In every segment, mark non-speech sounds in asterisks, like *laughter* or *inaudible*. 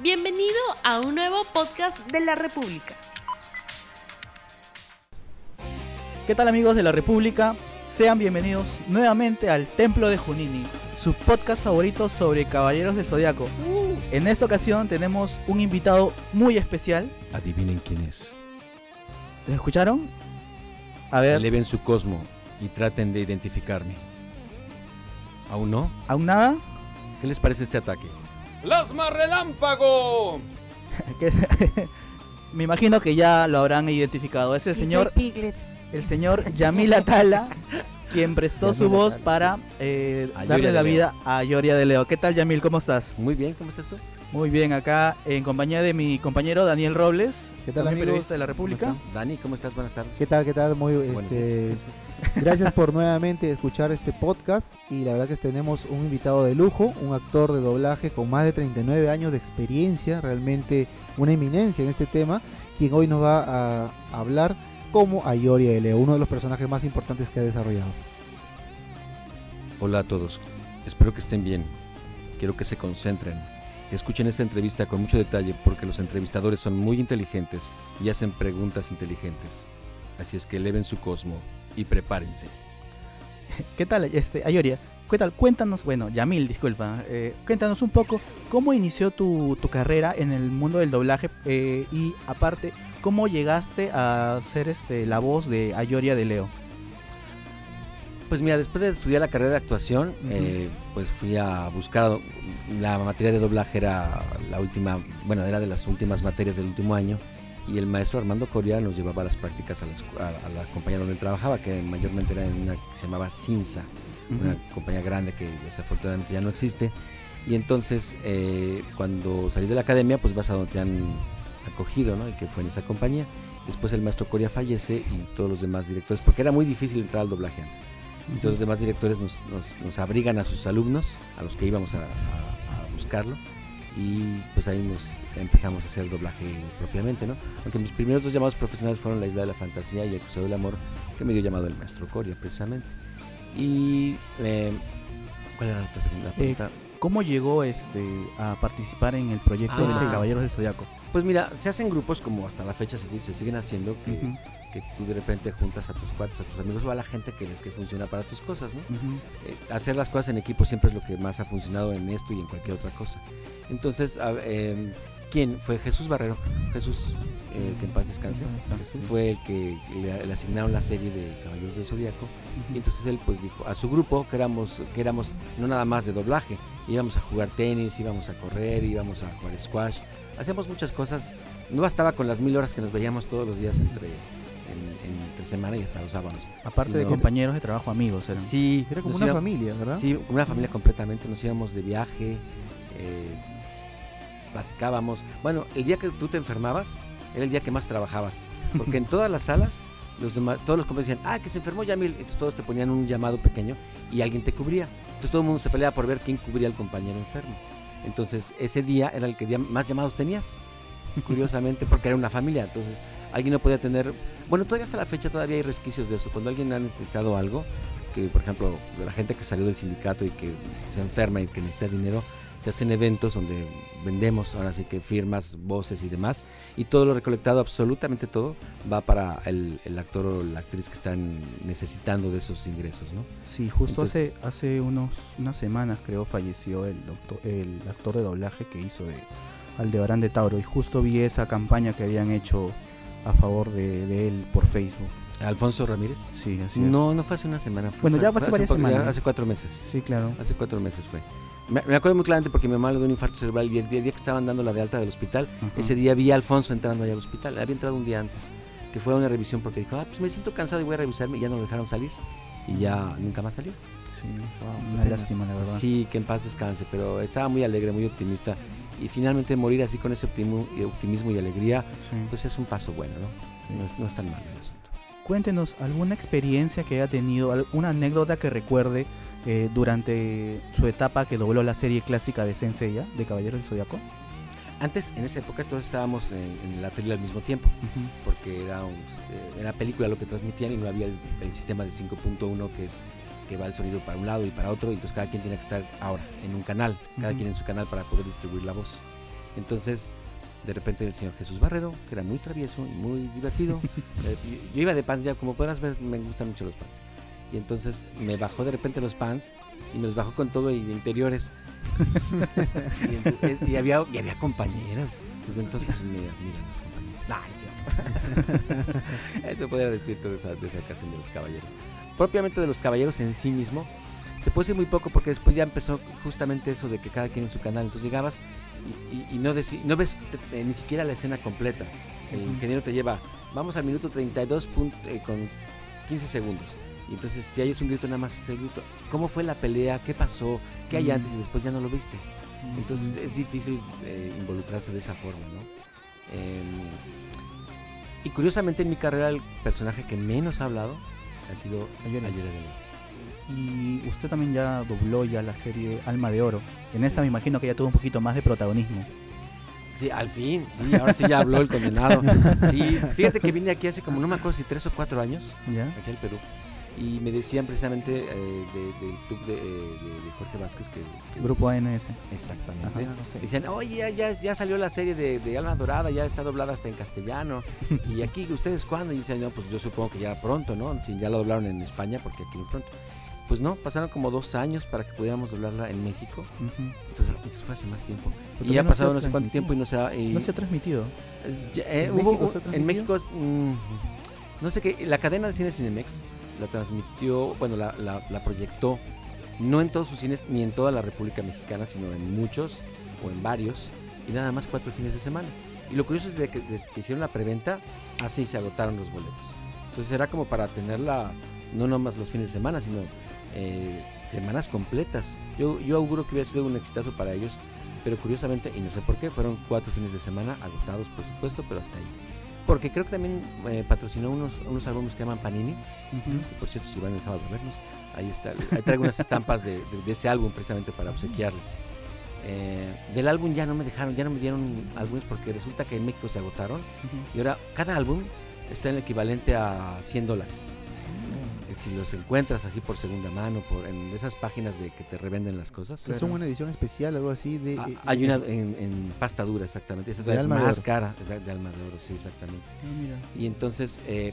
Bienvenido a un nuevo podcast de la República. ¿Qué tal amigos de la República? Sean bienvenidos nuevamente al Templo de Junini, su podcast favorito sobre Caballeros del Zodiaco. En esta ocasión tenemos un invitado muy especial. Adivinen quién es. ¿Lo escucharon? A ver, Eleven su cosmo y traten de identificarme. ¿Aún no? ¿aún nada? ¿Qué les parece este ataque? ¡Plasma relámpago! *laughs* *laughs* Me imagino que ya lo habrán identificado. Es el señor, el señor Yamil Atala, quien prestó su voz Atala, para eh, darle la vida a Yoria de Leo. ¿Qué tal Yamil? ¿Cómo estás? Muy bien, ¿cómo estás tú? Muy bien, acá en compañía de mi compañero Daniel Robles. ¿Qué tal, amigos? periodista de la ¿Cómo República. Dani, ¿cómo estás? Buenas tardes. ¿Qué tal? ¿Qué tal? Muy este, *laughs* gracias por nuevamente escuchar este podcast y la verdad que tenemos un invitado de lujo, un actor de doblaje con más de 39 años de experiencia, realmente una eminencia en este tema, quien hoy nos va a hablar como Ayori Leo, uno de los personajes más importantes que ha desarrollado. Hola a todos. Espero que estén bien. Quiero que se concentren. Escuchen esta entrevista con mucho detalle porque los entrevistadores son muy inteligentes y hacen preguntas inteligentes. Así es que eleven su cosmo y prepárense. *laughs* ¿Qué tal, este, Ayoria? ¿Qué tal? Cuéntanos, bueno, Yamil, disculpa. eh, cuéntanos un poco cómo inició tu, tu carrera en el mundo del doblaje eh, y aparte, cómo llegaste a ser este, la voz de Ayoria de Leo. Pues mira, después de estudiar la carrera de actuación, eh, pues fui a buscar la materia de doblaje era la última, bueno, era de las últimas materias del último año y el maestro Armando Coria nos llevaba a las prácticas a la, escu- a, a la compañía donde él trabajaba, que mayormente era en una que se llamaba Cinza, una compañía grande que desafortunadamente ya no existe. Y entonces, eh, cuando salí de la academia, pues vas a donde te han acogido, ¿no? Y que fue en esa compañía. Después el maestro Coria fallece y todos los demás directores, porque era muy difícil entrar al doblaje antes. Entonces los demás directores nos, nos- nos abrigan a sus alumnos, a los que íbamos a, a- a buscarlo, y pues ahí nos empezamos a hacer doblaje propiamente, ¿no? Aunque mis primeros dos llamados profesionales fueron La Isla de la Fantasía y El Crucero del Amor, que me dio llamado el maestro Coria, precisamente. Y... eh, ¿Cuál era la otra segunda pregunta? ¿Cómo llegó este, a participar en el proyecto de Ah. los Caballeros del Zodiaco? Pues mira, se hacen grupos como hasta la fecha se, se siguen haciendo, que, Ujú, que tú de repente juntas a tus cuates, a tus amigos o a la gente que ves que funciona para tus cosas, ¿no? ujú. eh, hacer las cosas en equipo siempre es lo que más ha funcionado en esto y en cualquier otra cosa. Entonces, a- em, ¿quién? Fue Jesús Barrero. Jesús, eh, que en paz descanse. Sí. Fue el que le, le asignaron la serie de Caballeros del Zodíaco. Ujú. Y entonces él pues dijo a su grupo que éramos, que éramos no nada más de doblaje. Íbamos a jugar tenis, íbamos a correr, íbamos a jugar squash. Hacíamos muchas cosas. No bastaba con las mil horas que nos veíamos todos los días entre, en- en- entre semana y hasta los sábados. Aparte Sí, de compañeros de trabajo, amigos eran. Sí, Era como una íbamos- familia, ¿verdad? Sí, como una familia completamente. Nos íbamos de viaje, eh, platicábamos. Bueno, el día que tú te enfermabas era el día que más trabajabas. Porque en *laughs* todas las salas, los demás, todos los compañeros decían, ah, que se enfermó Yamil. Entonces todos te ponían un llamado pequeño y alguien te cubría. Entonces todo el mundo se peleaba por ver quién cubría al compañero enfermo. Entonces ese día era el que más llamados tenías. *laughs* Curiosamente, porque era una familia. Entonces alguien no podía tener. Bueno, todavía hasta la fecha todavía hay resquicios de eso. Cuando alguien ha necesitado algo, que por ejemplo, la gente que salió del sindicato y que se enferma y que necesita dinero, se hacen eventos donde vendemos, ahora sí que firmas, voces y demás, y todo lo recolectado, absolutamente todo, va para el, el actor o la actriz que están necesitando de esos ingresos, ¿no? Sí, justo Entonces- hace, hace unos, unas semanas creo falleció el, doctor, el actor de doblaje que hizo de Aldebarán de Tauro y justo vi esa campaña que habían hecho a favor de, de él por Facebook. Alfonso Ramírez. Sí, así es. No, no fue hace una semana. fue- Bueno, ya fue hace varias semanas. Hace cuatro meses. Sí, claro. Hace cuatro meses fue. Me, me acuerdo muy claramente porque mi mamá le dio un infarto cerebral y el día, el día que estaban dando la de alta del hospital, Ajá. ese día vi a Alfonso entrando allá al hospital. Había entrado un día antes, que fue a una revisión porque dijo, ah, pues me siento cansado y voy a revisarme y ya no lo dejaron salir. Y ya nunca más salió. Sí, Wow, una qué pena. lástima, la verdad. Sí, que en paz descanse, pero estaba muy alegre, muy optimista. Y finalmente morir así con ese optimismo y, optimismo y alegría, Sí. pues es un paso bueno, ¿no? No es, no es tan mal el asunto. Cuéntenos alguna experiencia que haya tenido, alguna anécdota que recuerde eh, durante su etapa que dobló la serie clásica de Senseiya, de Caballero del Zodiaco. Antes, en esa época, todos estábamos en, en la tele al mismo tiempo, porque era, un- eh, era película lo que transmitían y no había el, el sistema de 5.1 que es que va el sonido para un lado y para otro, y entonces cada quien tiene que estar ahora en un canal, cada Ujú. quien en su canal para poder distribuir la voz. Entonces, de repente el señor Jesús Barrero, que era muy travieso y muy divertido, *laughs* eh, yo- iba de pants ya, como podrás ver, me gustan mucho los pants. Y entonces me bajó de repente los pants y me los bajó con todo y de interiores. *laughs* y, entonces- y había, y había compañeras. Desde entonces me admiran los compañeros. No, es cierto. *laughs* Eso podría decir de esa, de esa ocasión de los caballeros. Propiamente de los caballeros en sí mismo, te puedo decir muy poco porque después ya empezó justamente eso de que cada quien en su canal. Entonces llegabas y, y- y no, no ves te- eh, ni siquiera la escena completa. El ingeniero te lleva, vamos al minuto 32 punt- eh, con 15 segundos. Y entonces si hay un grito, nada más es el grito. ¿Cómo fue la pelea? ¿Qué pasó? ¿Qué hay antes? Y después ya no lo viste. Entonces es difícil eh, involucrarse de esa forma, ¿no? Em, y curiosamente en mi carrera el personaje que menos ha hablado ha sido Ley. Y usted también ya dobló ya la serie Alma de Oro. En esta me imagino que ya tuvo un poquito más de protagonismo. Sí, al fin, sí, ahora sí ya habló el condenado. *laughs* Sí, fíjate que vine aquí hace como, no me acuerdo si tres o cuatro años, ¿Ya? aquí al Perú, y me decían precisamente eh, de- del club de, eh, de- Jorge Vázquez que... que- Grupo ANS. Exactamente. Ajá, sí. Decían, oye, ya, ya, salió la serie de, de Alma Dorada, ya está doblada hasta en castellano. *laughs* ¿Y aquí ustedes cuándo? Y decían, no, pues yo supongo que ya pronto, ¿no? Si ya lo doblaron en España, porque aquí muy pronto. Pues no, pasaron como dos años para que pudiéramos doblarla en México. Ujú. Entonces, entonces fue hace más tiempo. Pero y ya ha no pasado ha no sé cuánto tiempo y no se ha... y- No se ha transmitido. eh, ¿En hubo- México se en transmitió? México, es, mm, no sé qué, la cadena de cine Cinemex la transmitió, bueno, la, la- la proyectó, no en todos sus cines ni en toda la República Mexicana, sino en muchos o en varios, y nada más cuatro fines de semana. Y lo curioso es de que que hicieron la preventa, así se agotaron los boletos. Entonces era como para tenerla, no nomás los fines de semana, sino eh, semanas completas. Yo, yo auguro que hubiera sido un exitazo para ellos, pero curiosamente, y no sé por qué, fueron cuatro fines de semana agotados, por supuesto, pero hasta ahí. Porque creo que también eh, patrocinó unos, unos álbumes que llaman Panini, que por cierto, si van el sábado a vernos, ahí está. Ahí traigo unas estampas de, de- de ese álbum precisamente para obsequiarles. Eh, del álbum ya no me dejaron, ya no me dieron álbumes porque resulta que en México se agotaron y ahora cada álbum está en el equivalente a 100 dólares. Eh, Si los encuentras así por segunda mano, por en esas páginas de que te revenden las cosas. Es una edición especial, algo así de... Ah, eh, hay eh, una en, en pasta dura, exactamente. Esa De es alma de más oro. cara, de alma de oro, sí, exactamente. Ah, mira. Y entonces, eh,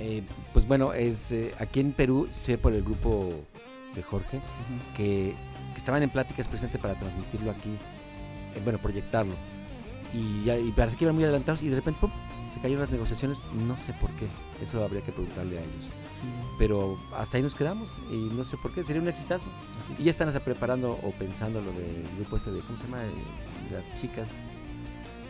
eh, pues bueno, es eh, aquí en Perú sé por el grupo de Jorge que, que estaban en pláticas presente para transmitirlo aquí, eh, bueno, proyectarlo. Y, ya, y parece que iban muy adelantados y de repente, ¡pum! se cayeron las negociaciones, no sé por qué, eso habría que preguntarle a ellos. Sí. Pero hasta ahí nos quedamos y no sé por qué, sería un exitazo. Y ya están hasta preparando o pensando lo del grupo ese de, ¿cómo se llama? Eh, las chicas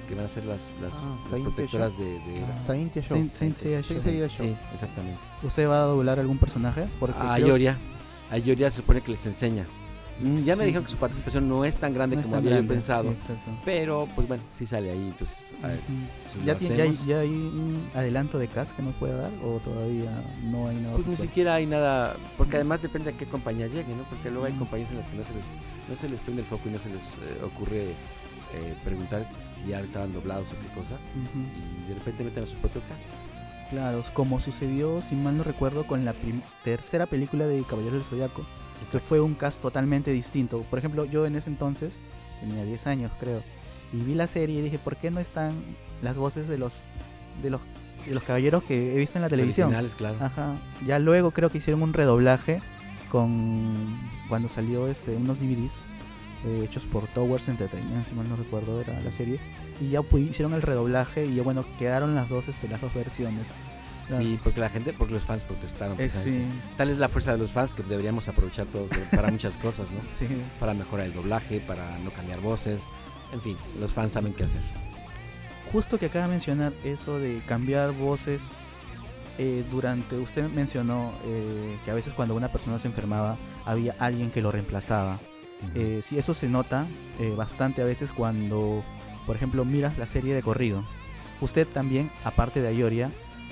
que van a ser las, las, Ah, las Saint protectoras de... de Ah. Show. Saint- Saint Show. Saint Seiya Sí, exactamente. ¿Usted va a doblar algún personaje? Porque A creo- Ioria, a Ioria se supone que les enseña. Mm, Ya me dijeron que su participación no es tan grande no como tan había grande, pensado, sí, pero pues bueno, sí sale ahí, entonces a ver, ¿Ya, ti- ya hay, hacemos. ya hay un adelanto de cast que nos pueda dar o todavía no hay nada Pues ni siquiera hay nada, porque además depende a qué compañía llegue, ¿no? Porque luego hay compañías en las que no se les, no se les prende el foco y no se les eh, ocurre eh, preguntar si ya estaban doblados o qué cosa, y de repente meten a su propio cast. Claro, como sucedió, si mal no recuerdo, con la tercera película de Caballero del Zodiaco, que fue un cast totalmente distinto. Por ejemplo, yo en ese entonces tenía 10 años, creo, y vi la serie y dije, ¿por qué no están las voces de los de los de los caballeros que he visto en la Los televisión? claro. Ajá. Ya luego creo que hicieron un redoblaje con cuando salió este unos DVDs eh, hechos por Towers Entertainment, si mal no recuerdo era la serie, y ya hicieron el redoblaje y ya bueno quedaron las dos este las dos versiones. Claro. Sí, porque la gente, porque los fans protestaron. Eh, sí. Tal es la fuerza de los fans que deberíamos aprovechar todos para muchas cosas, ¿no? *laughs* sí. Para mejorar el doblaje, para no cambiar voces. En fin, los fans saben qué hacer. Justo que acaba de mencionar eso de cambiar voces, eh, durante, usted mencionó eh, que a veces cuando una persona se enfermaba había alguien que lo reemplazaba. Eh, sí, eso se nota eh, bastante a veces cuando, por ejemplo, miras la serie de corrido. Usted también, aparte de Ayoria,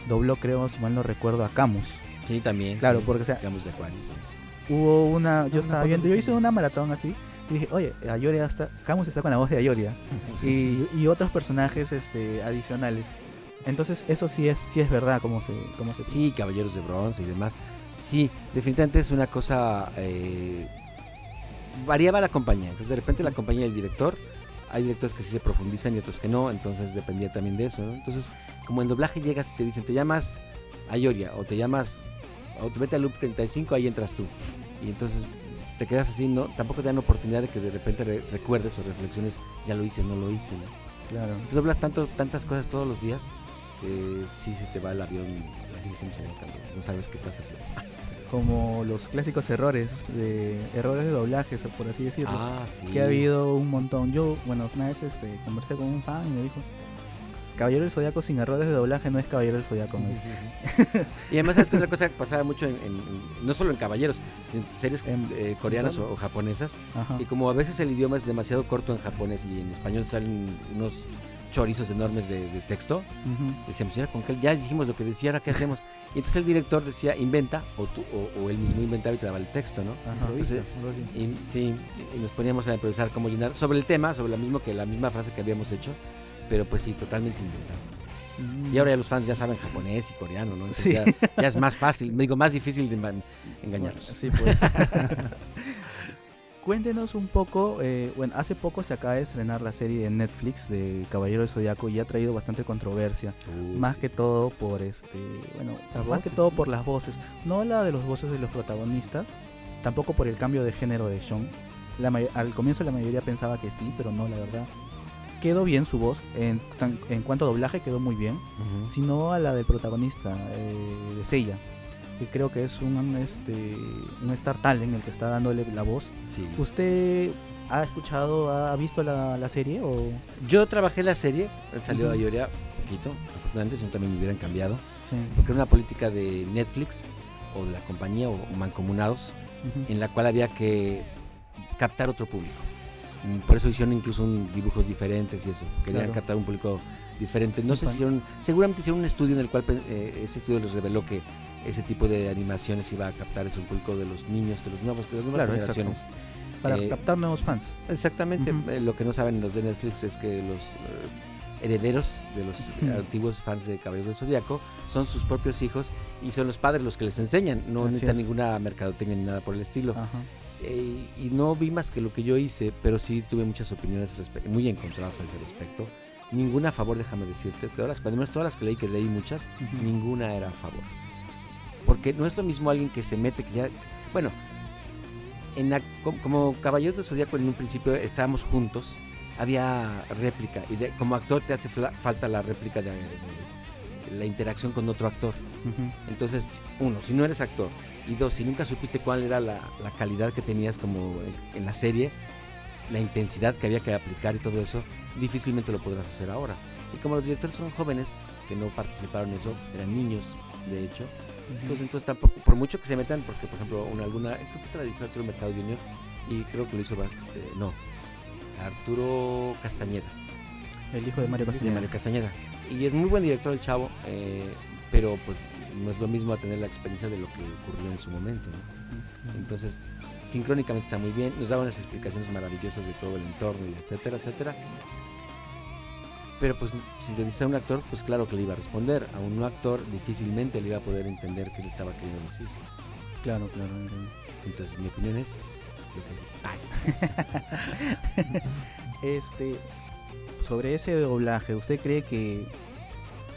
dobló, creo, si mal no recuerdo, a Camus. sí, también. Claro, sí. porque, o sea, Camus de Aquarius. sí. Hubo una, yo una estaba viendo, yo así. hice una maratón así y dije, oye, Ayoria está, Camus está con la voz de Ayoria *laughs* y, y otros personajes este, adicionales. Entonces eso sí es, sí es verdad, como se, como se Sí, Caballeros de Bronce y demás. Sí, definitivamente es una cosa... eh, variaba la compañía. Entonces, de repente la compañía del director hay directores que sí se profundizan y otros que no, entonces dependía también de eso, ¿no? Entonces, como en doblaje llegas y te dicen, te llamas Ayoria o te llamas, o te vete al loop 35, ahí entras tú. Y entonces te quedas así, ¿no? Tampoco te dan oportunidad de que de repente re- recuerdes o reflexiones, ya lo hice o no lo hice, ¿no? Claro. Entonces doblas tanto, tantas cosas todos los días que sí se te va el avión así allá cuando no sabes qué estás haciendo. *laughs* Como los clásicos errores, de errores de doblaje, por así decirlo. Ah, sí. que ha habido un montón. Yo, bueno, una vez este, conversé con un fan y me dijo, Caballero del Zodíaco sin errores de doblaje no es Caballero del Zodíaco. *laughs* Y además, ¿sabes qué otra cosa que pasaba mucho en, en- en- no solo en caballeros, sino en series eh, coreanas o, o japonesas? Ajá. Y como a veces el idioma es demasiado corto en japonés y en español salen unos chorizos enormes de, de texto, Ujú. decíamos, "Señora, con que ya dijimos lo que decía, ahora qué hacemos. Y entonces el director decía, inventa, o, tú, o, o él mismo inventaba y te daba el texto, ¿no? Ajá. Entonces, y, sí, y nos poníamos a improvisar cómo llenar sobre el tema, sobre lo mismo que la misma frase que habíamos hecho, pero pues sí, totalmente inventado. Mm. Y ahora ya los fans ya saben japonés y coreano, ¿no? Entonces Sí. ya, ya es más fácil, me digo, más difícil de enga- engañarlos. Sí, pues. *laughs* Cuéntenos un poco, eh, bueno, hace poco se acaba de estrenar la serie de Netflix de Caballero del Zodíaco y ha traído bastante controversia. Uh, más sí. que todo por este, bueno, Las más que voces, todo ¿no? por las voces, no la de los voces de los protagonistas, tampoco por el cambio de género de Sean. La al comienzo la mayoría pensaba que sí, pero no, la verdad. Quedó bien su voz, en, cuanto a doblaje quedó muy bien, sino a la del protagonista, eh, de Seiya, que creo que es un, este, un Star Talent el que está dándole la voz. Sí. ¿Usted ha escuchado, ha visto la, la serie o...? Yo trabajé la serie, salió Ujú. a Ioria poquito, afortunadamente, si no también me hubieran cambiado, Sí. porque era una política de Netflix o de la compañía o mancomunados, en la cual había que captar otro público. Mm, Por eso hicieron incluso un- dibujos diferentes y eso. Querían Claro. captar un público diferente. No sé si hicieron, seguramente hicieron un estudio en el cual eh, ese estudio les reveló que ese tipo de animaciones iba a captar ese público de los niños, de los nuevos, de las nuevas Claro, generaciones. Para eh, captar nuevos fans. Exactamente. Eh, lo que no saben los de Netflix es que los eh, herederos de los antiguos fans de Caballeros del Zodíaco son sus propios hijos y son los padres los que les enseñan. No Así necesitan es. ninguna mercadotecnia ni nada por el estilo. Y no vi más que lo que yo hice, pero sí tuve muchas opiniones muy encontradas a ese respecto. Ninguna a favor, déjame decirte. Todas las, todas las que leí, que leí muchas, ninguna era a favor. Porque no es lo mismo alguien que se mete, que ya. Bueno, en como, Caballeros del Zodíaco en un principio estábamos juntos, había réplica. Y de- como actor te hace falta la réplica de, de la interacción con otro actor. Entonces, uno, si no eres actor, y dos, si nunca supiste cuál era la, la calidad que tenías como en, en la serie, la intensidad que había que aplicar y todo eso, difícilmente lo podrás hacer ahora. Y como los directores son jóvenes, que no participaron en eso, eran niños, de hecho, pues entonces tampoco, por mucho que se metan, porque por ejemplo, una, alguna, creo que esta la dirigió Arturo Mercado Junior, y creo que lo hizo, eh, no, Arturo Castañeda El hijo de Mario de Castañeda. Mario Castañeda. Y es muy buen director el chavo, eh, pero pues no es lo mismo a tener la experiencia de lo que ocurrió en su momento. ¿no? Entonces, sincrónicamente está muy bien, nos daba unas explicaciones maravillosas de todo el entorno, y etcétera, etcétera. Pero pues si le dice a un actor, pues claro que le iba a responder. A un no actor difícilmente le iba a poder entender qué le estaba queriendo decir. Claro, claro. entiendo. Entonces mi opinión es. *laughs* Este, sobre ese doblaje, ¿usted cree que,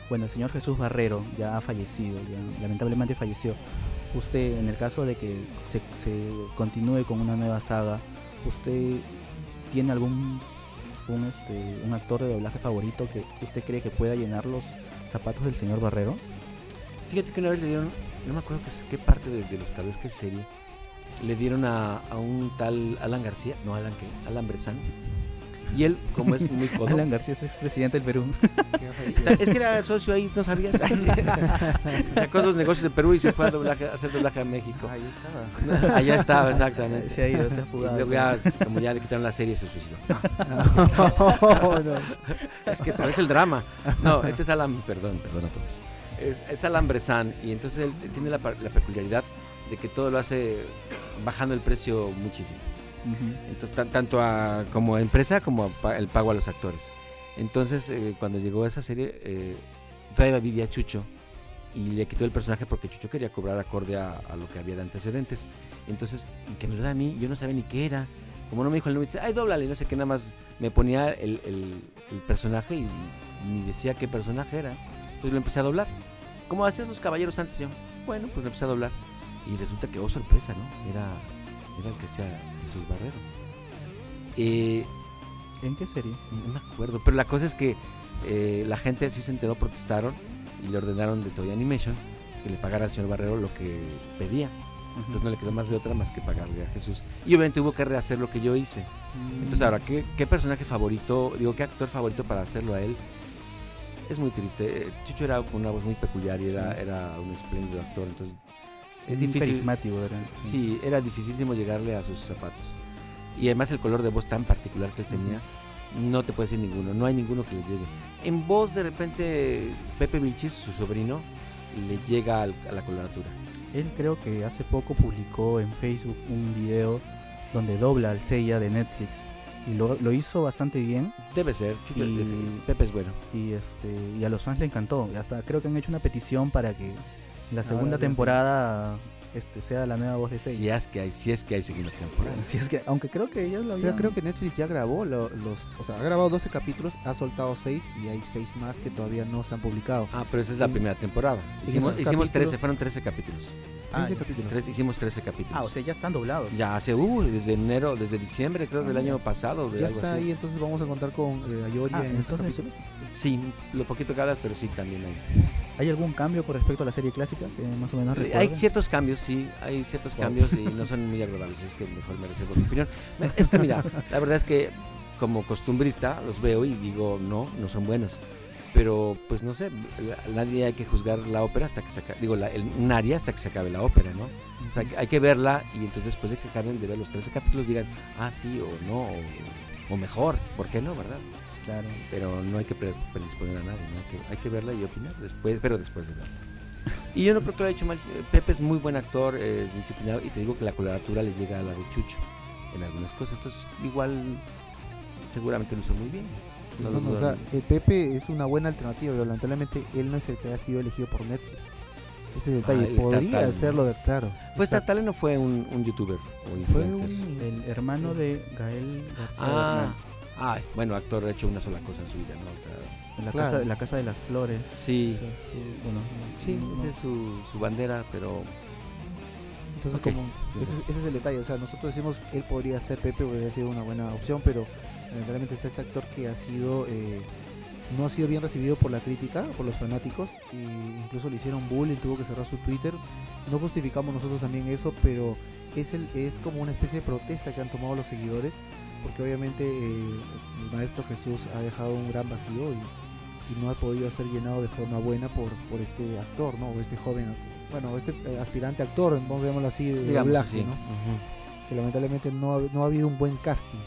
bueno, el señor Jesús Barrero ya ha fallecido, ya lamentablemente falleció? Usted, en el caso de que se, se continúe con una nueva saga, ¿usted tiene algún un, este, un actor de doblaje favorito que usted cree que pueda llenar los zapatos del señor Barrero? Fíjate que una vez le dieron, no me acuerdo qué, qué parte de, de los cabellos, qué serie, le dieron a, a un tal Alan García, no Alan que, Alan Bressan. Y él, como es muy codo, Alan García es presidente del Perú. Es que era socio ahí, ¿no sabías? *laughs* Sacó dos negocios de Perú y se fue a, doblaje- a hacer doblaje a México. Ahí estaba. *laughs* Allá estaba, exactamente. se ha ido, se ha Y fugado. luego ya, como ya le quitaron la serie, se suicidó. *laughs* No, no. es que tal vez el drama. No, este es Alan, perdón, perdón a todos. Es, es Alan Bressan y entonces él tiene la, la peculiaridad de que todo lo hace bajando el precio muchísimo. Entonces, tan- tanto a, como empresa como el pago a los actores. Entonces, eh, cuando llegó esa serie, eh, todavía vivía Chucho y le quitó el personaje porque Chucho quería cobrar acorde a, lo que había de antecedentes. Entonces, que me lo da a mí, yo no sabía ni qué era. Como no me dijo el nombre, dice, ay, dóblale, no sé qué, nada más me ponía el, el- personaje y ni decía qué personaje era. Entonces lo empecé a doblar. ¿Cómo hacías los caballeros antes? Yo, bueno, pues lo empecé a doblar. Y resulta que, oh, sorpresa, ¿no? Era, era el que hacía Jesús Barrero. Eh, ¿En qué serie? no me acuerdo, pero la cosa es que eh, la gente sí se enteró, protestaron y le ordenaron de Toy Animation que le pagara al señor Barrero lo que pedía. Entonces no le quedó más de otra más que pagarle a Jesús. Y obviamente hubo que rehacer lo que yo hice. Entonces ahora, ¿qué, qué personaje favorito, digo, qué actor favorito para hacerlo a él? Es muy triste. Eh, Chucho era con una voz muy peculiar y era, era un espléndido actor, entonces es difícil. carismático, ¿verdad? Sí, era dificilísimo llegarle a sus zapatos. Y además el color de voz tan particular que él tenía, no te puede decir ninguno, no hay ninguno que le llegue. En voz de repente Pepe Vilchis, su sobrino, le llega al- a la coloratura. Él creo que hace poco publicó en Facebook un video donde dobla al Seiya de Netflix y lo, lo hizo bastante bien Debe ser, Y- Pepe es bueno. y este y a los fans le encantó hasta creo que han hecho una petición para que la segunda Ahora sí. temporada este sea la nueva voz de Si Seiya. es que hay, si es que hay segunda temporada. *laughs* Si es que aunque creo que ellos lo O sea, habían- creo que Netflix ya grabó lo- los, o sea, ha grabado 12 capítulos, ha soltado 6 y hay 6 más que todavía no se han publicado. Ah, pero esa es la En- primera temporada. Hicimos, hicimos capítulos- 13, fueron 13 capítulos. 13 ya. capítulos. Tres- hicimos 13 capítulos. Ah, o sea, ya están doblados. ya hace, uh, desde enero, desde diciembre creo del Ah, año pasado. de Ya algo está así. ahí, entonces vamos a contar con eh, Ayoria Ah, en esos entonces- capítulos. Sí, lo poquito que hablas, pero sí también hay. ¿Hay algún cambio con respecto a la serie clásica que más o menos Hay recuerden? ciertos cambios, sí, hay ciertos Wow. cambios y no son muy agradables, es que mejor me reservo mi opinión. Es que mira, la verdad es que como costumbrista los veo y digo, no, no son buenos. Pero pues no sé, nadie hay que juzgar la ópera hasta que se acabe, digo, la- el- un área hasta que se acabe la ópera, ¿no? O sea, hay que verla y entonces después de que acaben de ver los 13 capítulos digan, ah, sí o no, o, o mejor, ¿por qué no, verdad? Claro. pero no hay que pre- predisponer a nadie, ¿no? hay, que, hay que verla y opinar después, pero después de verla. *laughs* Y yo no creo que lo haya hecho mal. Pepe es muy buen actor, eh, es disciplinado y te digo que la coloratura le llega a la de Chucho en algunas cosas, entonces igual seguramente lo hizo muy bien. No No, no, o dudo sea, ni- el Pepe es una buena alternativa, pero lamentablemente él no es el que ha sido elegido por Netflix. Ese es el Ah, detalle. está Podría tal, hacerlo de claro. ¿Fue está- estatal o no fue un, un youtuber o Fue un El hermano de Gael García Ah, Bernal, ay, bueno, actor ha hecho una sola cosa en su vida, ¿no? O sea, en la, claro. casa, la casa de las flores. sí, Esa es su- bueno, sí, no- esa es su, su bandera, pero Entonces, como, ese, es- ese es el detalle. O sea, nosotros decimos, él podría ser Pepe, podría ser una buena opción, pero lamentablemente está este actor que ha sido, eh, no ha sido bien recibido por la crítica, por los fanáticos, y incluso le hicieron bullying, tuvo que cerrar su Twitter. No justificamos nosotros también eso, pero es, el, es como una especie de protesta que han tomado los seguidores, porque obviamente eh, el Maestro Jesús ha dejado un gran vacío y, y no ha podido ser llenado de forma buena por, por este actor, ¿no? O este joven, bueno, este eh, aspirante actor, vamos a así, de digamos doblaje. ¿no? Que lamentablemente no ha, no ha habido un buen casting.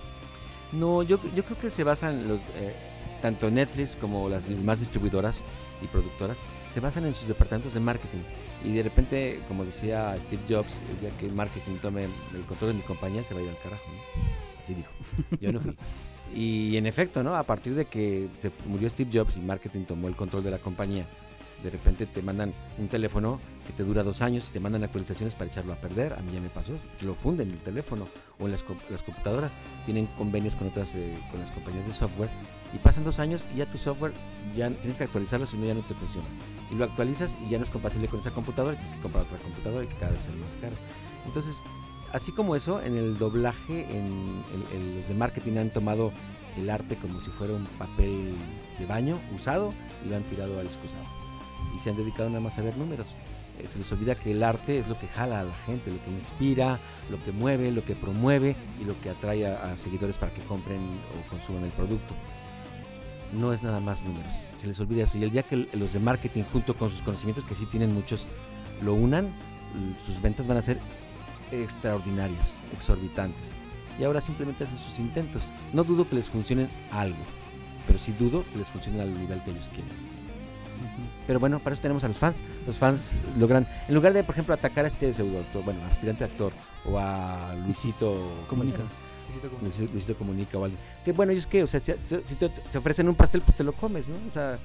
No, yo, yo creo que se basan los eh, tanto Netflix como las demás distribuidoras y productoras se basan en sus departamentos de marketing y de repente, como decía Steve Jobs, el día que el marketing tome el control de mi compañía se va a ir al carajo, ¿no? Así dijo. *laughs* Yo no fui. Y en efecto, ¿no? A partir de que se murió Steve Jobs y marketing tomó el control de la compañía, de repente te mandan un teléfono que te dura dos años y te mandan actualizaciones para echarlo a perder. A mí ya me pasó, se lo funden el teléfono o las, las computadoras. Tienen convenios con otras eh, con las compañías de software y pasan dos años y ya tu software ya tienes que actualizarlo si no ya no te funciona. Y lo actualizas y ya no es compatible con esa computadora y tienes que comprar otra computadora y que cada vez son más caras. Entonces así como eso en el doblaje en los de marketing han tomado el arte como si fuera un papel de baño usado y lo han tirado al excusado y se han dedicado nada más a ver números Eh, se les olvida que el arte es lo que jala a la gente, lo que inspira, lo que mueve, lo que promueve y lo que atrae a, seguidores para que compren o consuman el producto. No es nada más números, se les olvida eso. Y el día que los de marketing, junto con sus conocimientos, que sí tienen muchos, lo unan, sus ventas van a ser extraordinarias, exorbitantes. Y ahora simplemente hacen sus intentos. No dudo que les funcionen algo, pero sí dudo que les funcionen al nivel que ellos quieren. Pero bueno, para eso tenemos a los fans. Los fans logran, en lugar de, por ejemplo, atacar a este pseudo actor, bueno, aspirante actor, o a Luisito Comunica. Luisito, Luisito Comunica o alguien. Que bueno, ellos qué, o sea, si, si te, te ofrecen un pastel, pues te lo comes, ¿no? O sea,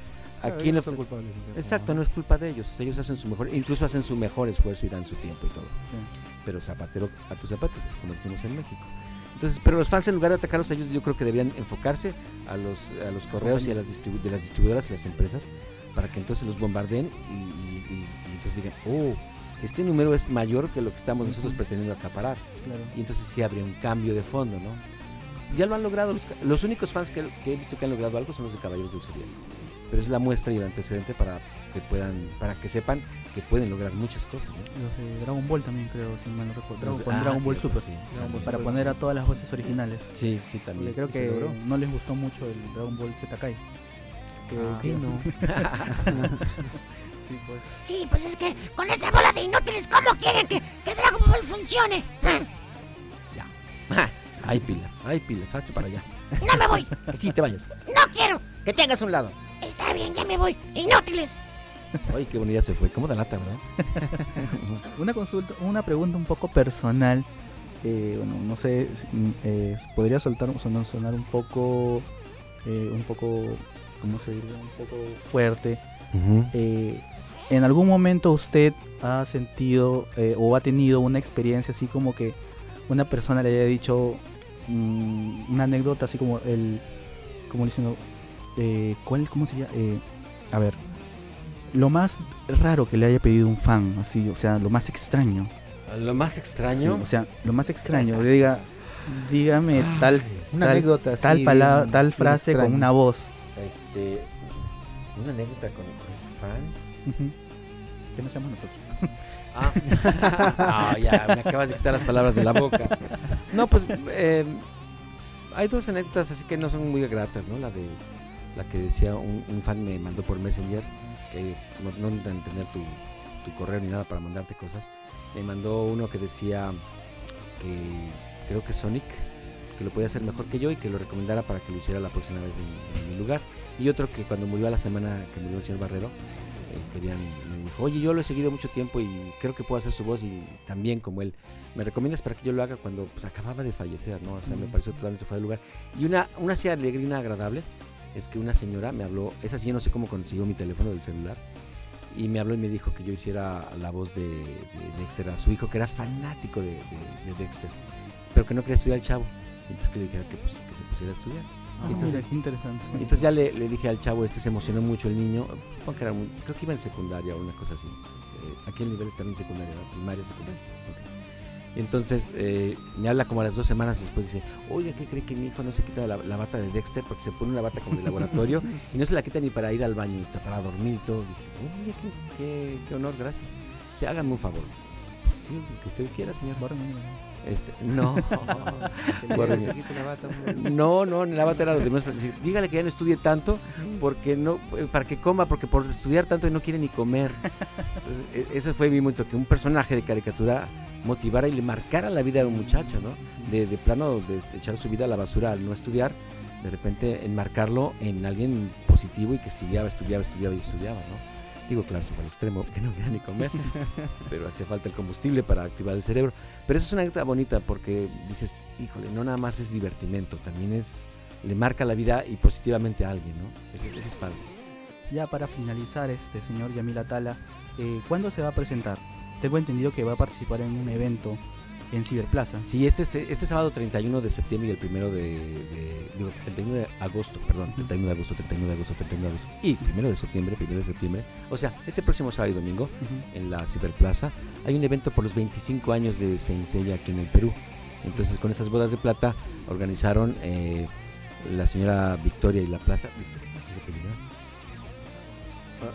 aquí no. son culpables. Exacto, no es culpa de ellos. Ellos hacen su mejor, incluso hacen su mejor esfuerzo y dan su tiempo y todo. Pero zapatero a tus zapatos, como decimos en México. Entonces, pero los fans en lugar de atacarlos a ellos, yo creo que deberían enfocarse a los, a los correos y a las distribu- de las distribuidoras y las empresas para que entonces los bombardeen y, y- y- y entonces digan, oh, este número es mayor que lo que estamos nosotros pretendiendo acaparar. Claro. Y entonces sí habría un cambio de fondo, ¿no? Ya lo han logrado. Los, los únicos fans que, que he visto que han logrado algo son los de Caballeros del Zodiaco. Pero es la muestra y el antecedente para que puedan, para que sepan que pueden lograr muchas cosas, ¿no? Los de Dragon Ball también creo, si mal no recuerdo. Dragon, ah, Ball cierto, Super. sí, Dragon Ball, también. para poner a todas las voces originales. Sí, sí, Porque también. creo que no les gustó mucho el Dragon Ball Z Kai. Que, Ah, que- no. *laughs* *laughs* sí, pues. Sí, pues es que con esa bola de inútiles, ¿cómo quieren que, que Dragon Ball funcione? Ay, pila, ay, pila, hazte para allá. No me voy, *laughs* Que sí, te vayas. no quiero. Que tengas un lado. Está bien, ya me voy. Inútiles. Ay, qué bonita se fue. ¿Cómo da lata, verdad? Una consulta, una pregunta un poco personal. eh, bueno, no sé, mm, eh, podría soltar, sonar, sonar un poco, eh, un poco, ¿cómo se diría? Un poco fuerte. Eh, ¿En algún momento usted ha sentido eh, o ha tenido una experiencia así como que una persona le haya dicho mm, una anécdota así como el, como diciendo, eh, ¿cuál, cómo sería? Eh, a ver, lo más raro que le haya pedido un fan, así, o sea, lo más extraño. Lo más Sí, extraño. o sea, lo más extraño, diga, dígame tal, Una tal, anécdota tal palabra, bien- tal frase con una voz. Este, una anécdota con, fans. Que no seamos nosotros. Ah, *laughs* Ah, ya, me acabas de quitar las palabras de la boca. No, pues eh, hay dos anécdotas así que no son muy gratas, ¿no? La de la que decía un, un fan me mandó por Messenger, que no, no tener tu, tu correo ni nada para mandarte cosas. Me mandó uno que decía que creo que Sonic, que lo podía hacer mejor que yo y que lo recomendara para que lo hiciera la próxima vez en, en mi lugar. Y otro que cuando murió a la semana que murió el señor Barrero, eh, querían, me dijo, oye, yo lo he seguido mucho tiempo y creo que puedo hacer su voz y también como él. ¿Me recomiendas para que yo lo haga cuando pues, acababa de fallecer, ¿no? O sea, me pareció totalmente fuera de lugar. Y una, una así alegrina agradable es que una señora me habló, esa sí yo no sé cómo consiguió mi teléfono del celular, y me habló y me dijo que yo hiciera la voz de, de Dexter a su hijo, que era fanático de, de- de Dexter, pero que no quería estudiar el chavo. Entonces que le dijera que, pues, que se pusiera a estudiar. Ah, Entonces- mira, qué interesante. Entonces ya le, le dije al chavo, este se emocionó mucho el niño, que era muy- creo que iba en secundaria o una cosa así. Eh, aquí el nivel está en secundaria, primaria, secundaria. ok. Y entonces eh, me habla como a las dos semanas después dice, oye, ¿qué cree que mi hijo no se quita la, la bata de Dexter porque se pone una bata como de laboratorio y no se la quita ni para ir al baño, está para dormir y todo? Dije, "Oh, mire, qué, qué- qué honor, gracias. Sí, hágame un favor. "Pues sí, que usted quiera, señor. Este, no. *laughs* Que. No, no, ni la bata era lo dice, Dígale que ya no estudie tanto porque no, eh, para que coma, porque por estudiar tanto no quiere ni comer. Entonces, e- eso fue mi momento, que un personaje de caricatura motivara y le marcara la vida a un muchacho, ¿no? De, de plano, de echar su vida a la basura al no estudiar, de repente enmarcarlo en alguien positivo y que estudiaba, estudiaba, estudiaba y estudiaba, ¿no? Digo, claro, eso fue al extremo, que no quería ni comer, *laughs* pero hacía falta el combustible para activar el cerebro. Pero eso es una anécdota bonita porque dices, híjole, no nada más es divertimento, también es, le marca la vida y positivamente a alguien, ¿no? Ese, ese es padre. Ya para finalizar, este señor Yamil Atala, eh, ¿cuándo se va a presentar? Tengo entendido que va a participar en un evento en Ciberplaza. Sí, este, este, este sábado 31 de septiembre y el primero de, de- digo, 31 de agosto, perdón, 31 de agosto, 31 de agosto, 31 de agosto y primero de septiembre, primero de septiembre, o sea, este próximo sábado y domingo en la Ciberplaza hay un evento por los 25 años de Seinsei aquí en el Perú. Entonces, con esas bodas de plata organizaron eh, la señora Victoria y la Plaza.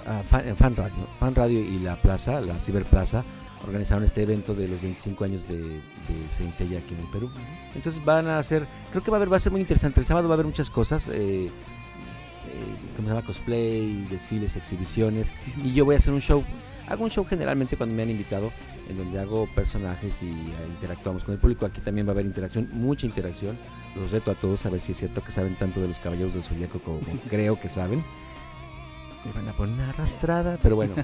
Ah, fan, Fan Radio, Fan Radio y la Plaza, la Ciberplaza, organizaron este evento de los 25 años de, de aquí en el Perú. Entonces van a hacer, creo que va a haber, va a ser muy interesante. El sábado va a haber muchas cosas, eh, eh, ¿cómo se llama? Cosplay, desfiles, exhibiciones. Y yo voy a hacer un show. Hago un show generalmente cuando me han invitado, en donde hago personajes y eh, interactuamos con el público. Aquí también va a haber interacción, mucha interacción. Los reto a todos a ver si es cierto que saben tanto de los caballeros del zodiaco como *laughs* creo que saben. Me van a poner una arrastrada, pero bueno.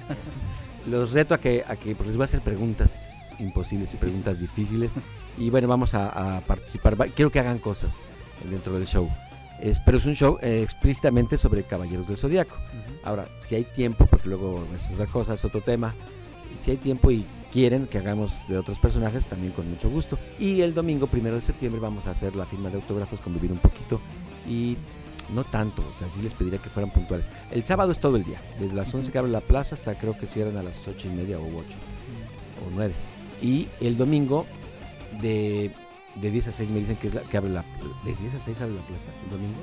los reto a que, a que porque les voy a hacer preguntas imposibles y preguntas difíciles. Y bueno, vamos a, a participar. Quiero que hagan cosas dentro del show. Es, pero es un show eh, explícitamente sobre caballeros del zodiaco. Ahora, si hay tiempo, porque luego es otra cosa, es otro tema, si hay tiempo y quieren que hagamos de otros personajes, también con mucho gusto. Y el domingo, primero de septiembre, vamos a hacer la firma de autógrafos, convivir un poquito y no tanto, o sea, sí les pediría que fueran puntuales. El sábado es todo el día, desde las 11 que abre la plaza hasta creo que cierran a las 8 y media o 8 o 9. Y el domingo de, de 10 a 6 me dicen que, es la, que abre la... ¿De 10 a 6 abre la plaza el domingo?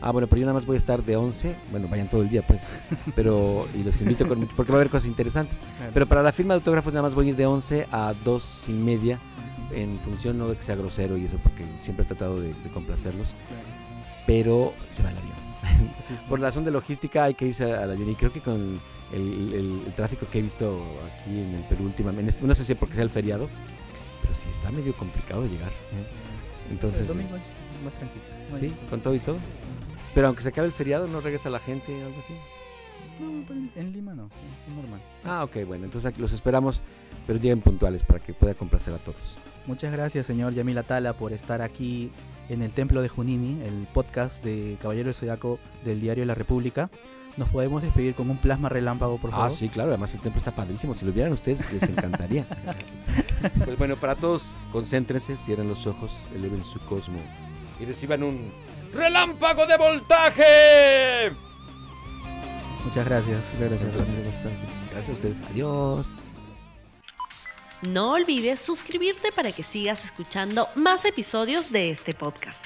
Ah, bueno, pero yo nada más voy a estar de 11, bueno, vayan todo el día pues, *laughs* pero y los invito con, porque va a haber cosas interesantes. Pero para la firma de autógrafos nada más voy a ir de 11 a 2 y media, en función no de que sea grosero y eso, porque siempre he tratado de, de complacerlos, pero se va el avión. Por razón de logística hay que irse al avión y creo que con el, el- el tráfico que he visto aquí en el Perú últimamente, no sé si porque sea el feriado, pero sí está medio complicado de llegar. ¿eh? Entonces, el domingo es más tranquilo. Sí, con todo y todo. Pero aunque se acabe el feriado, ¿no regresa la gente o algo así? No, pero en, en Lima no, es normal. Ah, ok, bueno, entonces aquí los esperamos, pero lleguen puntuales para que pueda complacer a todos. Muchas gracias, señor Yamil Atala, por estar aquí en el Templo de Junini, el podcast de Caballero del Zodiaco del Diario de la República. Nos podemos despedir con un plasma relámpago, por favor. Ah, sí, claro, además el templo está padrísimo. Si lo vieran ustedes, les encantaría. *laughs* pues bueno, para todos, concéntrense, cierren los ojos, eleven su cosmo y reciban un relámpago de voltaje. Muchas gracias. Gracias, Gracias. gracias. Gracias a ustedes. Adiós. No olvides suscribirte para que sigas escuchando más episodios de este podcast.